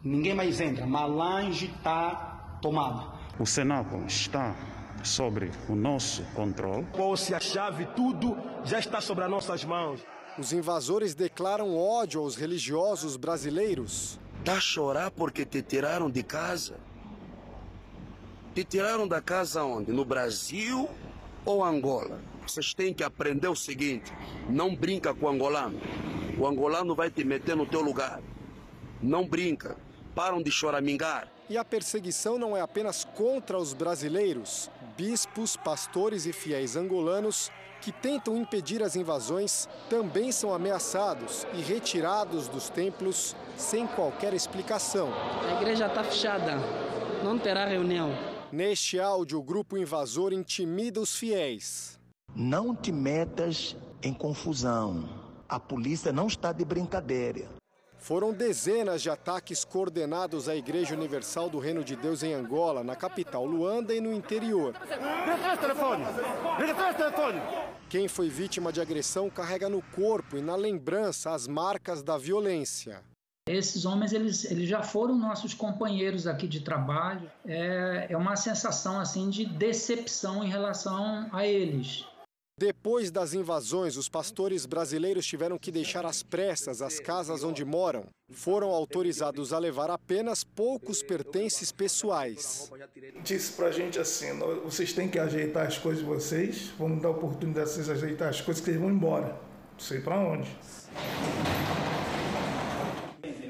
Speaker 45: Ninguém mais entra. Malange está tomada.
Speaker 48: O cenáculo está sobre o nosso controle.
Speaker 46: Ou-se a chave, tudo já está sobre as nossas mãos.
Speaker 43: Os invasores declaram ódio aos religiosos brasileiros.
Speaker 49: Tá a chorar porque te tiraram de casa? Te tiraram da casa onde? No Brasil ou Angola? Vocês têm que aprender o seguinte: não brinca com o angolano. O angolano vai te meter no teu lugar. Não brinca. Param de choramingar.
Speaker 43: E a perseguição não é apenas contra os brasileiros. Bispos, pastores e fiéis angolanos que tentam impedir as invasões também são ameaçados e retirados dos templos sem qualquer explicação.
Speaker 50: A igreja está fechada, não terá reunião.
Speaker 43: Neste áudio, o grupo invasor intimida os fiéis.
Speaker 51: Não te metas em confusão. A polícia não está de brincadeira.
Speaker 43: Foram dezenas de ataques coordenados à Igreja Universal do Reino de Deus em Angola, na capital Luanda e no interior. Quem foi vítima de agressão carrega no corpo e na lembrança as marcas da violência.
Speaker 52: Esses homens eles, eles já foram nossos companheiros aqui de trabalho. É, é uma sensação assim de decepção em relação a eles.
Speaker 43: Depois das invasões, os pastores brasileiros tiveram que deixar às pressas as casas onde moram. Foram autorizados a levar apenas poucos pertences pessoais.
Speaker 6: Disse pra gente assim: vocês têm que ajeitar as coisas de vocês, vamos dar oportunidade de vocês ajeitar as coisas que eles vão embora. Não sei para onde.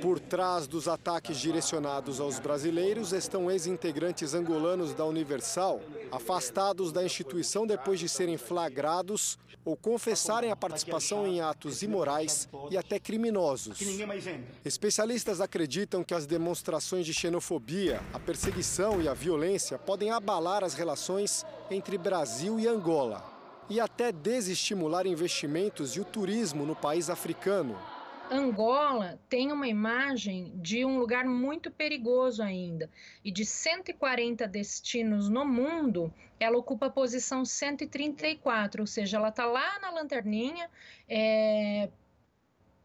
Speaker 43: Por trás dos ataques direcionados aos brasileiros estão ex-integrantes angolanos da Universal, afastados da instituição depois de serem flagrados ou confessarem a participação em atos imorais e até criminosos. Especialistas acreditam que as demonstrações de xenofobia, a perseguição e a violência podem abalar as relações entre Brasil e Angola e até desestimular investimentos e o turismo no país africano.
Speaker 42: Angola tem uma imagem de um lugar muito perigoso ainda. E de 140 destinos no mundo, ela ocupa a posição 134, ou seja, ela está lá na lanterninha, é,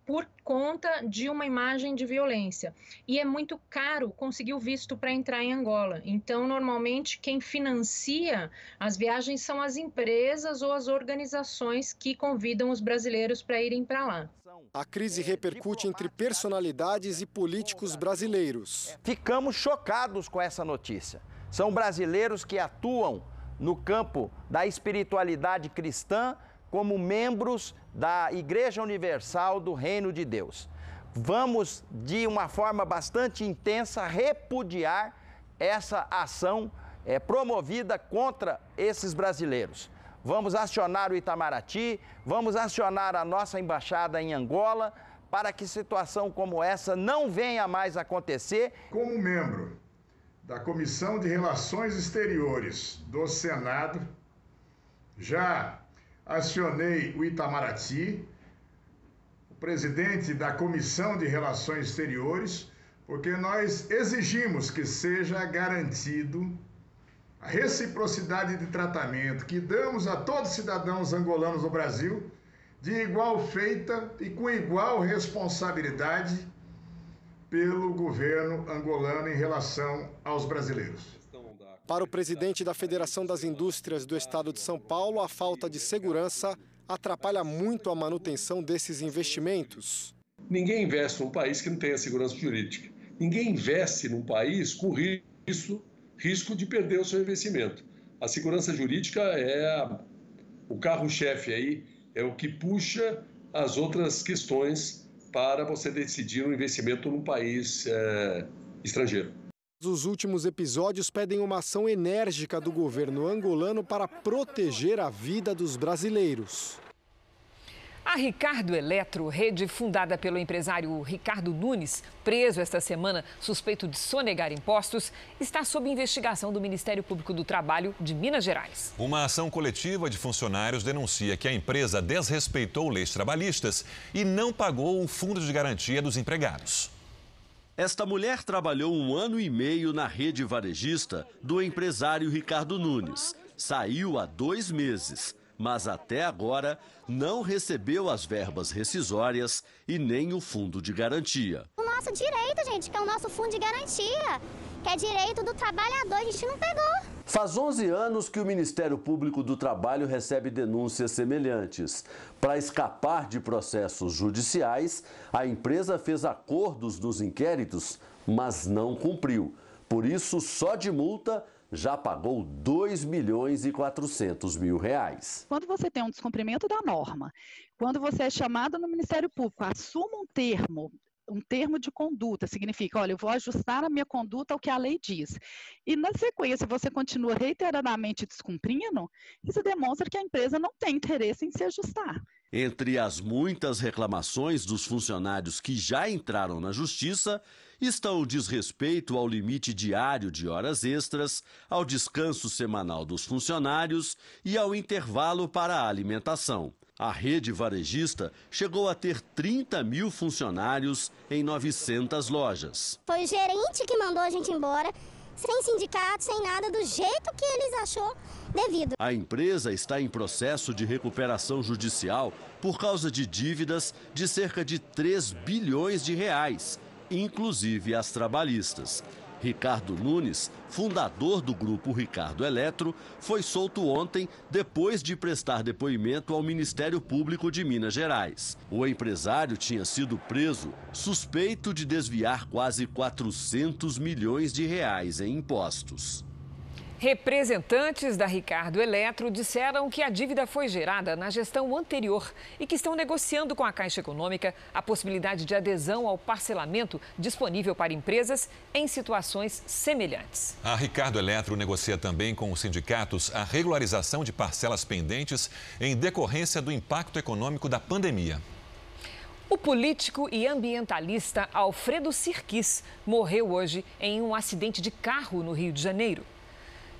Speaker 42: por conta de uma imagem de violência. E é muito caro conseguir o visto para entrar em Angola. Então, normalmente, quem financia as viagens são as empresas ou as organizações que convidam os brasileiros para irem para lá.
Speaker 43: A crise repercute entre personalidades e políticos brasileiros.
Speaker 53: Ficamos chocados com essa notícia. São brasileiros que atuam no campo da espiritualidade cristã como membros da Igreja Universal do Reino de Deus. Vamos, de uma forma bastante intensa, repudiar essa ação é, promovida contra esses brasileiros. Vamos acionar o Itamaraty, vamos acionar a nossa embaixada em Angola para que situação como essa não venha mais acontecer.
Speaker 6: Como membro da Comissão de Relações Exteriores do Senado, já acionei o Itamaraty, o presidente da Comissão de Relações Exteriores, porque nós exigimos que seja garantido a reciprocidade de tratamento que damos a todos os cidadãos angolanos do Brasil, de igual feita e com igual responsabilidade pelo governo angolano em relação aos brasileiros.
Speaker 43: Para o presidente da Federação das Indústrias do Estado de São Paulo, a falta de segurança atrapalha muito a manutenção desses investimentos.
Speaker 54: Ninguém investe num país que não tenha segurança jurídica. Ninguém investe num país com risco, risco de perder o seu investimento. A segurança jurídica é o carro-chefe aí, é o que puxa as outras questões para você decidir um investimento num país é, estrangeiro.
Speaker 43: Os últimos episódios pedem uma ação enérgica do governo angolano para proteger a vida dos brasileiros.
Speaker 2: A Ricardo Eletro, rede fundada pelo empresário Ricardo Nunes, preso esta semana suspeito de sonegar impostos, está sob investigação do Ministério Público do Trabalho de Minas Gerais.
Speaker 3: Uma ação coletiva de funcionários denuncia que a empresa desrespeitou leis trabalhistas e não pagou o fundo de garantia dos empregados.
Speaker 55: Esta mulher trabalhou um ano e meio na rede varejista do empresário Ricardo Nunes. Saiu há dois meses, mas até agora não recebeu as verbas rescisórias e nem o fundo de garantia.
Speaker 56: O nosso direito, gente, que é o nosso fundo de garantia. Que é direito do trabalhador, a gente não pegou.
Speaker 55: Faz 11 anos que o Ministério Público do Trabalho recebe denúncias semelhantes. Para escapar de processos judiciais, a empresa fez acordos nos inquéritos, mas não cumpriu. Por isso, só de multa, já pagou 2 milhões e 400 mil reais.
Speaker 52: Quando você tem um descumprimento da norma, quando você é chamado no Ministério Público, assuma um termo um termo de conduta, significa, olha, eu vou ajustar a minha conduta ao que a lei diz. E na sequência você continua reiteradamente descumprindo, isso demonstra que a empresa não tem interesse em se ajustar.
Speaker 55: Entre as muitas reclamações dos funcionários que já entraram na justiça, estão o desrespeito ao limite diário de horas extras, ao descanso semanal dos funcionários e ao intervalo para a alimentação. A rede varejista chegou a ter 30 mil funcionários em 900 lojas.
Speaker 56: Foi o gerente que mandou a gente embora, sem sindicato, sem nada, do jeito que eles achou devido.
Speaker 55: A empresa está em processo de recuperação judicial por causa de dívidas de cerca de 3 bilhões de reais, inclusive as trabalhistas. Ricardo Nunes, fundador do grupo Ricardo Eletro, foi solto ontem depois de prestar depoimento ao Ministério Público de Minas Gerais. O empresário tinha sido preso suspeito de desviar quase 400 milhões de reais em impostos.
Speaker 2: Representantes da Ricardo Eletro disseram que a dívida foi gerada na gestão anterior e que estão negociando com a Caixa Econômica a possibilidade de adesão ao parcelamento disponível para empresas em situações semelhantes.
Speaker 3: A Ricardo Eletro negocia também com os sindicatos a regularização de parcelas pendentes em decorrência do impacto econômico da pandemia.
Speaker 2: O político e ambientalista Alfredo Sirquis morreu hoje em um acidente de carro no Rio de Janeiro.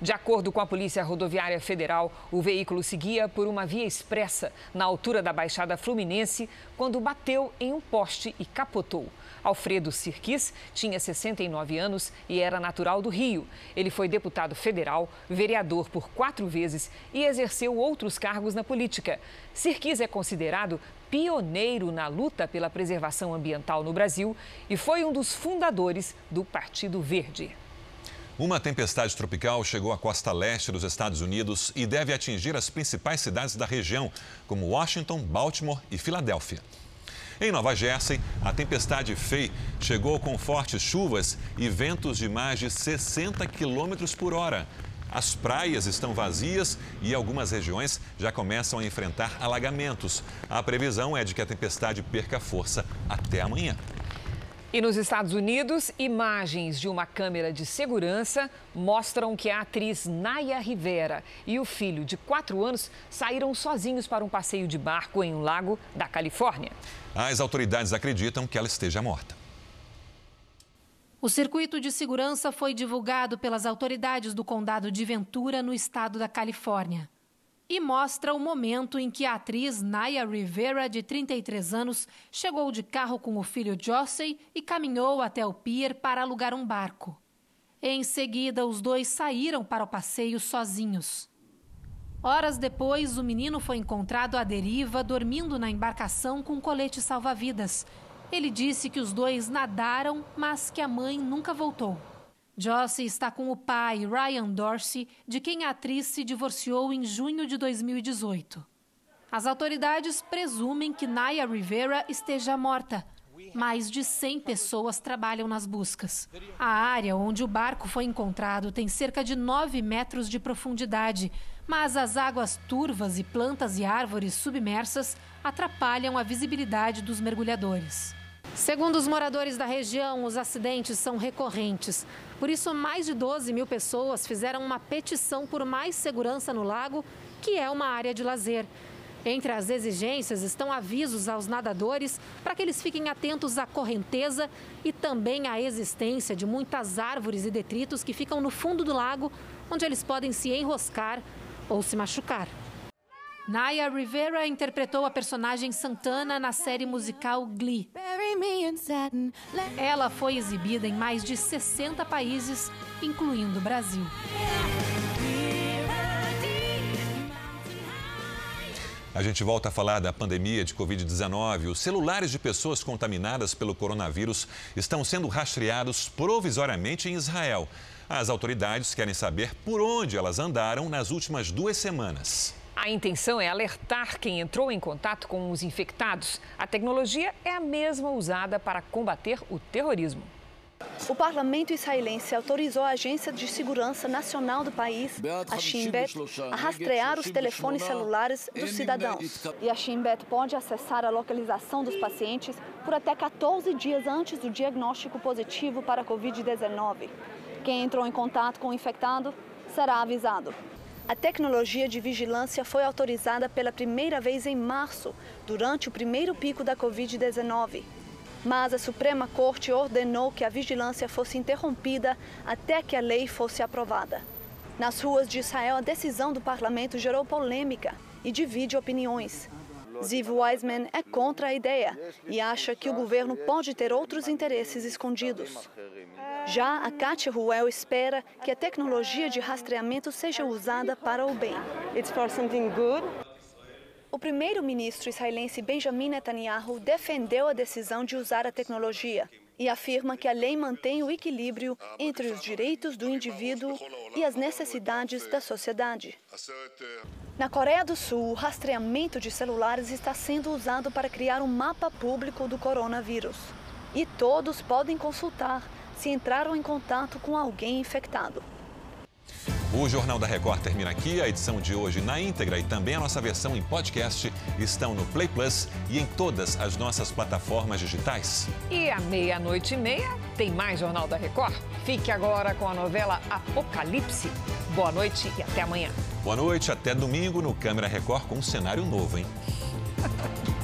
Speaker 2: De acordo com a Polícia Rodoviária Federal, o veículo seguia por uma via expressa na altura da Baixada Fluminense quando bateu em um poste e capotou. Alfredo Sirquis tinha 69 anos e era natural do Rio. Ele foi deputado federal, vereador por quatro vezes e exerceu outros cargos na política. Sirquis é considerado pioneiro na luta pela preservação ambiental no Brasil e foi um dos fundadores do Partido Verde.
Speaker 3: Uma tempestade tropical chegou à costa leste dos Estados Unidos e deve atingir as principais cidades da região, como Washington, Baltimore e Filadélfia. Em Nova Jersey, a tempestade Faye chegou com fortes chuvas e ventos de mais de 60 quilômetros por hora. As praias estão vazias e algumas regiões já começam a enfrentar alagamentos. A previsão é de que a tempestade perca força até amanhã.
Speaker 2: E nos Estados Unidos, imagens de uma câmera de segurança mostram que a atriz Naya Rivera e o filho de quatro anos saíram sozinhos para um passeio de barco em um lago da Califórnia.
Speaker 3: As autoridades acreditam que ela esteja morta.
Speaker 57: O circuito de segurança foi divulgado pelas autoridades do condado de Ventura, no estado da Califórnia e mostra o momento em que a atriz Naya Rivera, de 33 anos, chegou de carro com o filho Jossey e caminhou até o pier para alugar um barco. Em seguida, os dois saíram para o passeio sozinhos. Horas depois, o menino foi encontrado à deriva, dormindo na embarcação com colete salva-vidas. Ele disse que os dois nadaram, mas que a mãe nunca voltou. Josie está com o pai, Ryan Dorsey, de quem a atriz se divorciou em junho de 2018. As autoridades presumem que Naya Rivera esteja morta. Mais de 100 pessoas trabalham nas buscas. A área onde o barco foi encontrado tem cerca de 9 metros de profundidade, mas as águas turvas e plantas e árvores submersas atrapalham a visibilidade dos mergulhadores. Segundo os moradores da região, os acidentes são recorrentes. Por isso, mais de 12 mil pessoas fizeram uma petição por mais segurança no lago, que é uma área de lazer. Entre as exigências estão avisos aos nadadores para que eles fiquem atentos à correnteza e também à existência de muitas árvores e detritos que ficam no fundo do lago, onde eles podem se enroscar ou se machucar. Naya Rivera interpretou a personagem Santana na série musical Glee. Ela foi exibida em mais de 60 países, incluindo o Brasil.
Speaker 3: A gente volta a falar da pandemia de Covid-19. Os celulares de pessoas contaminadas pelo coronavírus estão sendo rastreados provisoriamente em Israel. As autoridades querem saber por onde elas andaram nas últimas duas semanas.
Speaker 2: A intenção é alertar quem entrou em contato com os infectados. A tecnologia é a mesma usada para combater o terrorismo.
Speaker 58: O parlamento israelense autorizou a Agência de Segurança Nacional do país, a Shin Bet, a rastrear os telefones celulares dos cidadãos. E a Shin Bet pode acessar a localização dos pacientes por até 14 dias antes do diagnóstico positivo para a Covid-19. Quem entrou em contato com o infectado será avisado. A tecnologia de vigilância foi autorizada pela primeira vez em março, durante o primeiro pico da Covid-19 mas a Suprema Corte ordenou que a vigilância fosse interrompida até que a lei fosse aprovada. Nas ruas de Israel, a decisão do parlamento gerou polêmica e divide opiniões. Ziv Weizman é contra a ideia e acha que o governo pode ter outros interesses escondidos. Já a Katia Ruel espera que a tecnologia de rastreamento seja usada para o bem. It's for something good. O primeiro-ministro israelense Benjamin Netanyahu defendeu a decisão de usar a tecnologia e afirma que a lei mantém o equilíbrio entre os direitos do indivíduo e as necessidades da sociedade. Na Coreia do Sul, o rastreamento de celulares está sendo usado para criar um mapa público do coronavírus. E todos podem consultar se entraram em contato com alguém infectado.
Speaker 3: O Jornal da Record termina aqui. A edição de hoje na íntegra e também a nossa versão em podcast estão no Play Plus e em todas as nossas plataformas digitais.
Speaker 2: E à meia-noite e meia tem mais Jornal da Record. Fique agora com a novela Apocalipse. Boa noite e até amanhã.
Speaker 3: Boa noite, até domingo no Câmera Record com um cenário novo, hein?